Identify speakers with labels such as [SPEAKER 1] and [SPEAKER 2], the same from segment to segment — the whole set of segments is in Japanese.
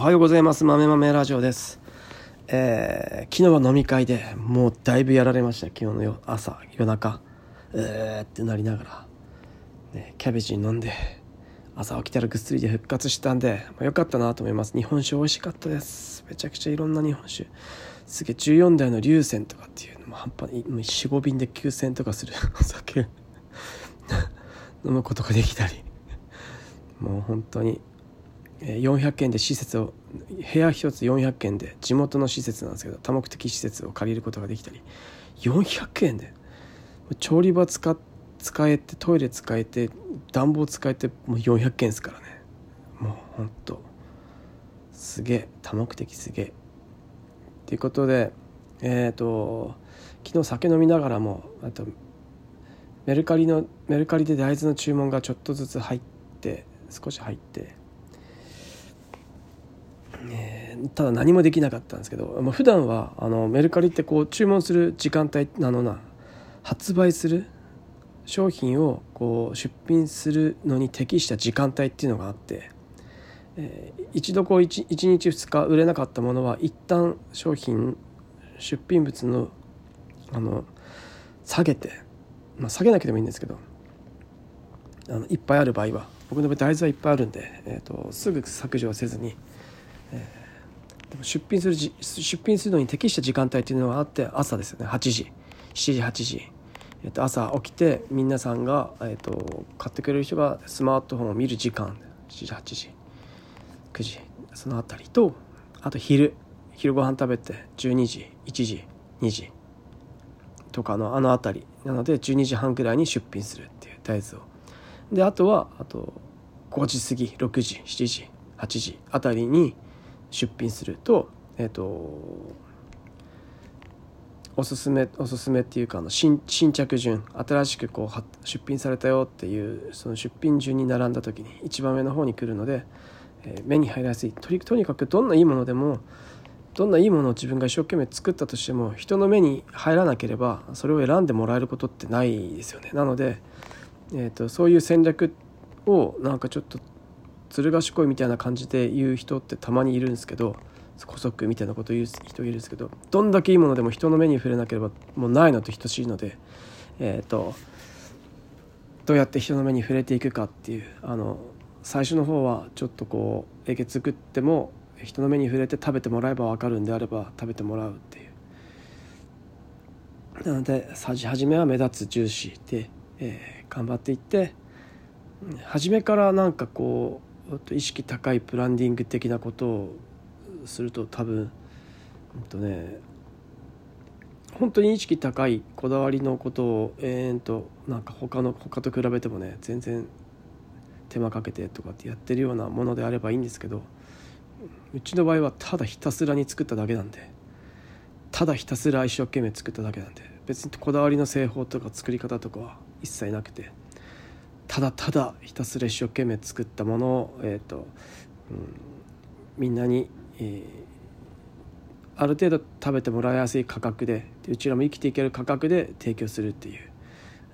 [SPEAKER 1] おはようございます。豆豆ラジオです。えー、昨日は飲み会でもうだいぶやられました。昨日の夜朝夜中。えーってなりながら、ね、キャベジン飲んで朝起きたらぐっすりで復活したんで、まあ、よかったなと思います。日本酒美味しかったです。めちゃくちゃいろんな日本酒。すげえ14代の龍泉とかっていうのも半端に45瓶で9000とかする。お酒。飲むことができたり。もう本当に400円で施設を部屋一つ400円で地元の施設なんですけど多目的施設を借りることができたり400円で？調理場使使えてトイレ使えて暖房使えてもう400円ですからね。もうほんとすげえ多目的すげえ。ということでえっ、ー、と昨日酒飲みながらもあとメルカリのメルカリで大豆の注文がちょっとずつ入って少し入ってえー、ただ何もできなかったんですけど、まあ、普段はあのメルカリってこう注文する時間帯あのな発売する商品をこう出品するのに適した時間帯っていうのがあって、えー、一度こう 1, 1日2日売れなかったものは一旦商品出品物のあの下げて、まあ、下げなくてもいいんですけどあのいっぱいある場合は僕の場合大豆はいっぱいあるんで、えーと、すぐ削除はせずに、でも出品するじ出品するのに適した時間帯っていうのがあって朝ですよね。8時。7時8時、えー、と朝起きて皆さんが、えーと、買ってくれる人がスマートフォンを見る時間。7時8時。9時。その辺りとあと昼。昼ご飯食べて12時。1時。2時。とかのあの辺り。なので12時半ぐらいに出品するっていう大豆を。であとはあと5時過ぎ。6時7時8時あたりに出品するとえっ、ー、とおすすめおすすめっていうかあの新新着順新しくこう出品されたよっていうその出品順に並んだ時に一番上の方に来るので、えー、目に入りやすいととにかくどんないいものでもどんないいものを自分が一生懸命作ったとしても人の目に入らなければそれを選んでもらえることってないですよね。なので、えーとそういう戦略をなんかちょっとずる賢いみたいな感じで言う人ってたまにいるんですけど古速みたいなこと言う人いるんですけどどんだけいいものでも人の目に触れなければもうないのと等しいのでえっ、ー、とどうやって人の目に触れていくかっていうあの最初の方はちょっとこうえげつくっても人の目に触れて食べてもらえば分かるんであれば食べてもらうっていうなので初めは目立つ重視で、えー、頑張っていって初めからなんかこう意識高いプランディング的なことをすると多分うんとね本当に意識高いこだわりのことを延々となんか他の他と比べてもね全然手間かけてとかってやってるようなものであればいいんですけどうちの場合はただひたすらに作っただけなんでただひたすら一生懸命作っただけなんで別にこだわりの製法とか作り方とかは一切なくて。ただただひたすら一生懸命作ったものを、えーとうん、みんなに、えー、ある程度食べてもらいやすい価格でうちらも生きていける価格で提供するっていう、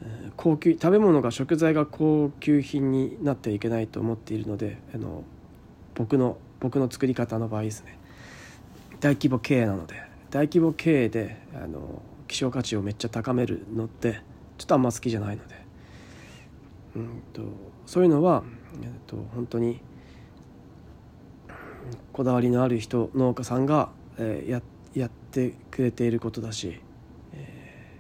[SPEAKER 1] うん、高級食べ物が食材が高級品になってはいけないと思っているのであの僕の僕の作り方の場合ですね大規模経営なので大規模経営であの希少価値をめっちゃ高めるのってちょっとあんま好きじゃないので。うんとそういうのは、えっと、本当にこだわりのある人農家さんが、えー、ややってくれていることだし、え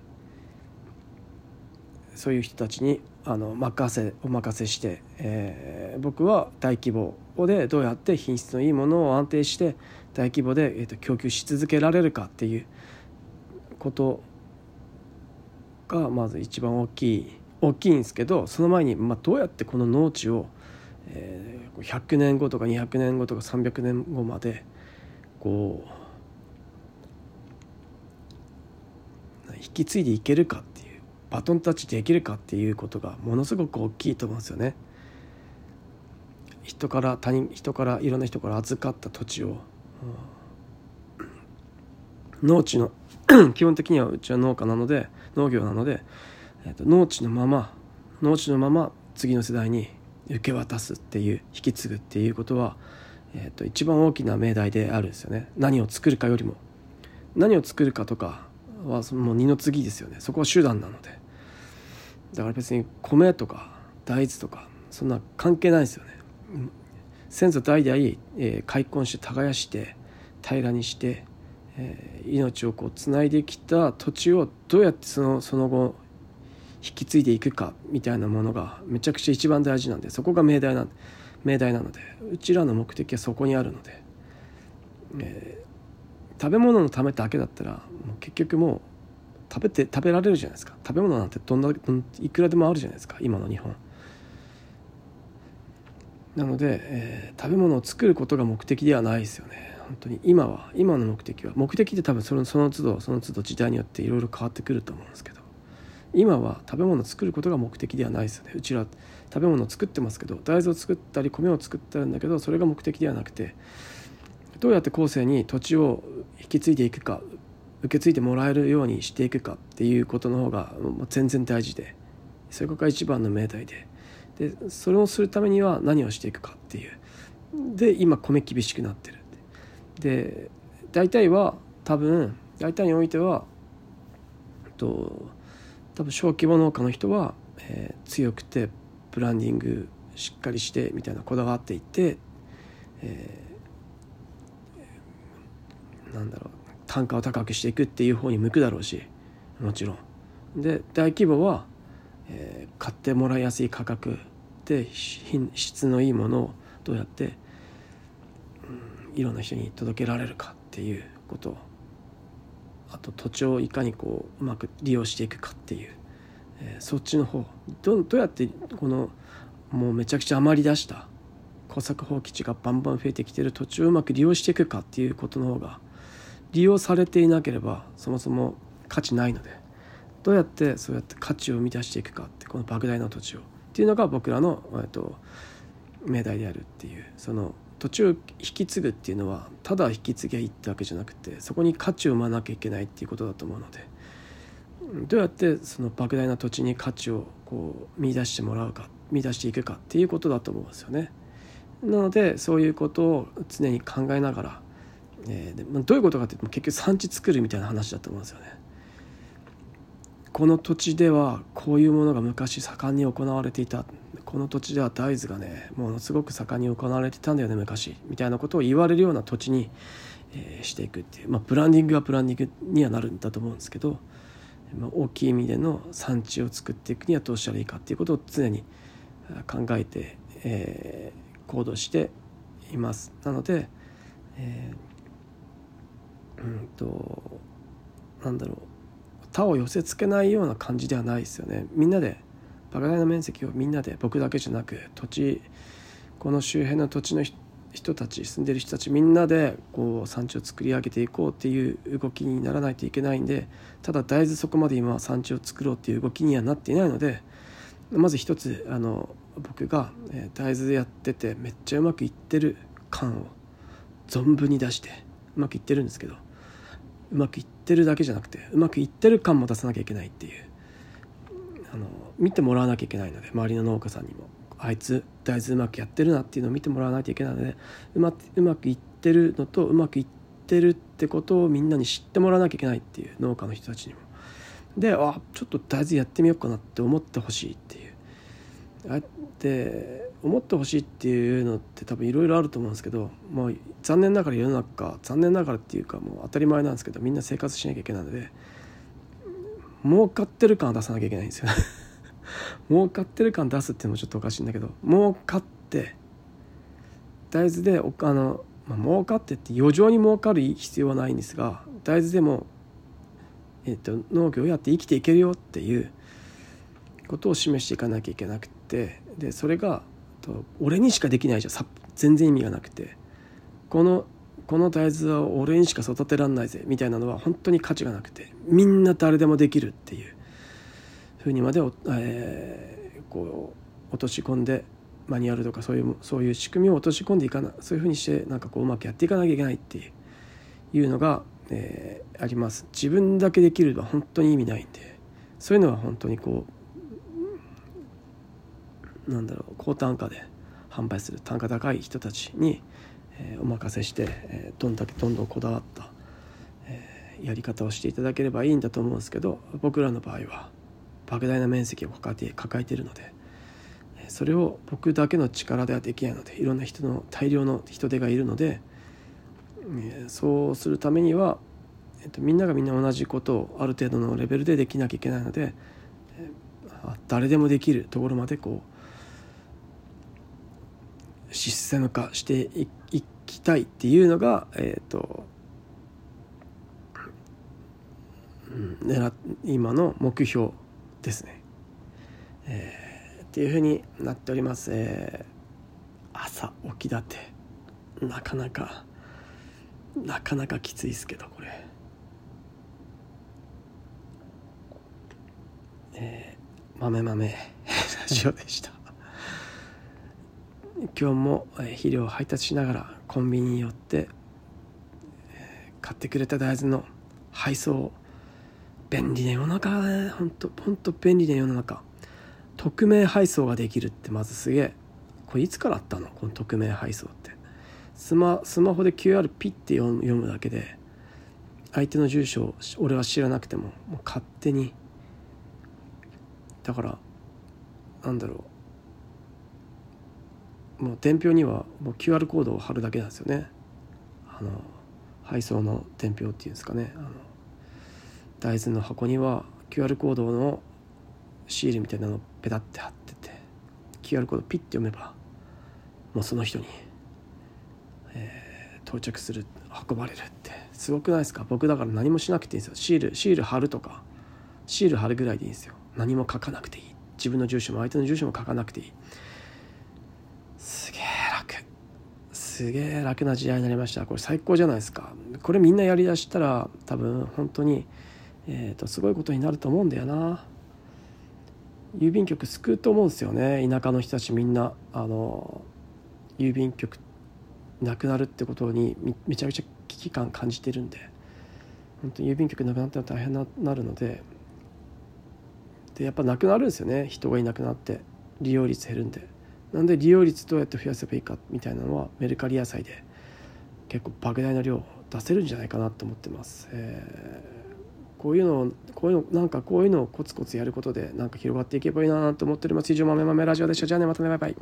[SPEAKER 1] ー、そういう人たちにあの任せお任せして、えー、僕は大規模でどうやって品質のいいものを安定して大規模で、えーと供給し続けられるかっていうことがまず一番大きい大きいんですけどその前に、まあ、どうやってこの農地を、えー、100年後とか200年後とか300年後までこう引き継いでいけるかっていうバトンタッチできるかっていうことがものすごく大きいと思うんですよね。人から他人人からいろんな人から預かった土地を、農地の 基本的にはうちは農家なので農業なのでえーと、農地のまま農地のまま次の世代に受け渡すっていう引き継ぐっていうことは、えー、と一番大きな命題であるんですよね。何を作るかよりも。何を作るかとかはもう二の次ですよね。そこは手段なので。だから別に米とか大豆とかそんな関係ないですよね。先祖代々、えー、開墾して耕して平らにして、えー、命をこうつないできた土地をどうやってそのその後引き継いでいくかみたいなものがめちゃくちゃ一番大事なんでそこが命題な命題なのでうちらの目的はそこにあるので、えー、食べ物のためだけだったらもう結局もう食べて食べられるじゃないですか。食べ物なんてどんないくらでもあるじゃないですか。今の日本。なので、えー、食べ物を作ることが目的ではないですよね。本当に今は今の目的は目的って多分そのその都度その都度時代によっていろいろ変わってくると思うんですけど。今は食べ物を作ることが目的ではないですね。うちら食べ物を作ってますけど大豆を作ったり米を作ってるんだけどそれが目的ではなくてどうやって後世に土地を引き継いでいくか受け継いでもらえるようにしていくかっていうことの方が全然大事でそこが一番の命題で。でそれをするためには何をしていくかっていう。で今米厳しくなってる。で大体は多分大体においてはと多分小規模農家の人は、えー、強くてブランディングしっかりしてみたいなこだわっていて、えー、なんだろう単価を高くしていくっていう方に向くだろうしもちろん。で大規模は、えー、買ってもらいやすい価格で品質のいいものをどうやって、うん、いろんな人に届けられるかっていうことをあと土地をいかにこううまく利用していくかっていう、えー、そっちの方どどうやってこのもうめちゃくちゃ余り出した耕作放棄地がバンバン増えてきてる土地をうまく利用していくかっていうことの方が利用されていなければそもそも価値ないのでどうやってそうやって価値を生み出していくかってこの莫大な土地をっていうのが僕らの、えっと、命題であるっていうその土地を引き継ぐっていうのはただ引き継ぎゃいいってわけじゃなくてそこに価値を生まなきゃいけないっていうことだと思うのでどうやってその莫大な土地に価値をこう見出してもらうか見出していくかっていうことだと思うんですよね。なのでそういうことを常に考えながら、えー、でまあ、どういうことかっていうと結局産地作るみたいな話だと思うんですよね。この土地ではこういうものが昔盛んに行われていたこの土地では大豆がねものすごく盛んに行われてたんだよね昔みたいなことを言われるような土地に、えー、していくっていう、まあ、ブランディングはブランディングにはなるんだと思うんですけど、まあ、大きい意味での産地を作っていくにはどうしたらいいかっていうことを常に考えて、えー、行動しています。なので、えー、うんとなんだろう他を寄せつけないような感じではないですよね。みんなで莫大な面積をみんなで僕だけじゃなく土地この周辺の土地の人たち住んでる人たちみんなでこう産地を作り上げていこうっていう動きにならないといけないんでただ大豆そこまで今は産地を作ろうっていう動きにはなっていないのでまず一つあの僕が大豆でやっててめっちゃうまくいってる感を存分に出してうまくいってるんですけどうまくいってるだけじゃなくてうまくいってる感も出さなきゃいけないっていうあの見てもらわなきゃいけないので周りの農家さんにもあいつ大豆うまくやってるなっていうのを見てもらわないといけないのでうまうまくいってるのとうまくいってるってことをみんなに知ってもらわなきゃいけないっていう農家の人たちにも。であちょっと大豆やってみようかなって思ってほしいっていうあって思ってほしいっていうのって多分いろいろあると思うんですけどもう残念ながら世の中残念ながらっていうかもう当たり前なんですけどみんな生活しなきゃいけないので儲かってる感出さなきゃいけないんですよ。儲かってる感出すっていうのもちょっとおかしいんだけど儲かって大豆でおあの、まあ、儲かってって余剰に儲かる必要はないんですが大豆でも、えーと、農業をやって生きていけるよっていうことを示していかなきゃいけなくてでそれがと俺にしかできないじゃん。全然意味がなくて。このこの大豆は俺にしか育てらんないぜみたいなのは本当に価値がなくてみんな誰でもできるっていうふうにまで、えー、こう落とし込んでマニュアルとかそういうそういう仕組みを落とし込んでいかなそういうふうにしてなんかこううまくやっていかなきゃいけないっていういうのが、えー、あります。自分だけできるのは本当に意味ないんでそういうのは本当にこうなんだろう高単価で販売する単価高い人たちにえー、お任せして、えー、どんだけどんどんこだわった、えー、やり方をしていただければいいんだと思うんですけど僕らの場合は莫大な面積を抱えて抱えているのでそれを僕だけの力ではできないのでいろんな人の大量の人手がいるのでえそうするためには、えっと、みんながみんな同じことをある程度のレベルでできなきゃいけないのでえ誰でもできるところまでこうシステム化していきたいっていうのがえっ、ー、と、うん、今の目標ですね。えーっていうふうになっております、えー、朝起きだってなかなかなかなかきついですけどこれ。えー、豆豆 ラジオでした。今日も肥料を配達しながらコンビニに寄って、買ってくれた大豆の配送便利な世の中だね。ほんとほんと便利な世の中。匿名配送ができるってまずすげえ。これいつからあったの？この匿名配送って。スマスマホで QR ピッて読むだけで相手の住所を俺は知らなくてももう勝手に。だからなんだろう。もう伝票にはもう QR コードを貼るだけなんですよね。あの配送の伝票っていうんですかね。あの大豆の箱には QR コードのシールみたいなのをペタって貼ってて QR コードピッて読めばもうその人に、えー、到着する運ばれるって。すごくないですか？僕だから何もしなくていいんですよ。シールシール貼るとかシール貼るぐらいでいいんですよ。何も書かなくていい。自分の住所も相手の住所も書かなくていいすげえ楽すげえ楽な時代になりました。これ最高じゃないですか。これみんなやりだしたら多分本当にえーとすごいことになると思うんだよな。郵便局救うと思うんですよね。田舎の人たちみんな。あの郵便局なくなるってことにめちゃめちゃ危機感感じてるんで。本当に郵便局なくなったら大変ななるので。でやっぱなくなるんですよね。人がいなくなって利用率減るんで。なんで利用率どうやって増やせばいいかみたいなのはメルカリ野菜で結構莫大な量出せるんじゃないかなと思ってます。えーこういうのこういうのなんかこういうのをコツコツやることでなんか広がっていけばいいなと思っております。以上豆豆ラジオでした。じゃあねまたねバイバイ。